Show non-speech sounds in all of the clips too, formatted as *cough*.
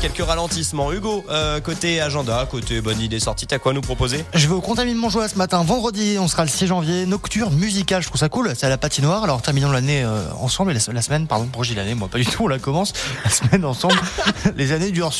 Quelques ralentissements. Hugo, euh, côté agenda, côté bonne idée sortie, t'as quoi à nous proposer? Je vais au Contamine Montjoie ce matin. Vendredi, on sera le 6 janvier. Nocturne musicale, je trouve ça cool. C'est à la patinoire. Alors terminons l'année euh, ensemble. La, la semaine, pardon, pour l'année, moi pas du tout, on la commence. La semaine ensemble. *laughs* Les années durent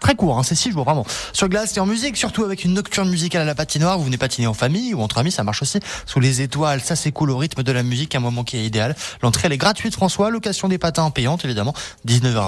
très court, hein, c'est 6 jours vraiment. Sur glace et en musique, surtout avec une nocturne musicale à la patinoire. Vous venez patiner en famille ou entre amis, ça marche aussi. Sous les étoiles, ça c'est cool au rythme de la musique, un moment qui est idéal. L'entrée elle est gratuite François, location des patins payante évidemment. 19h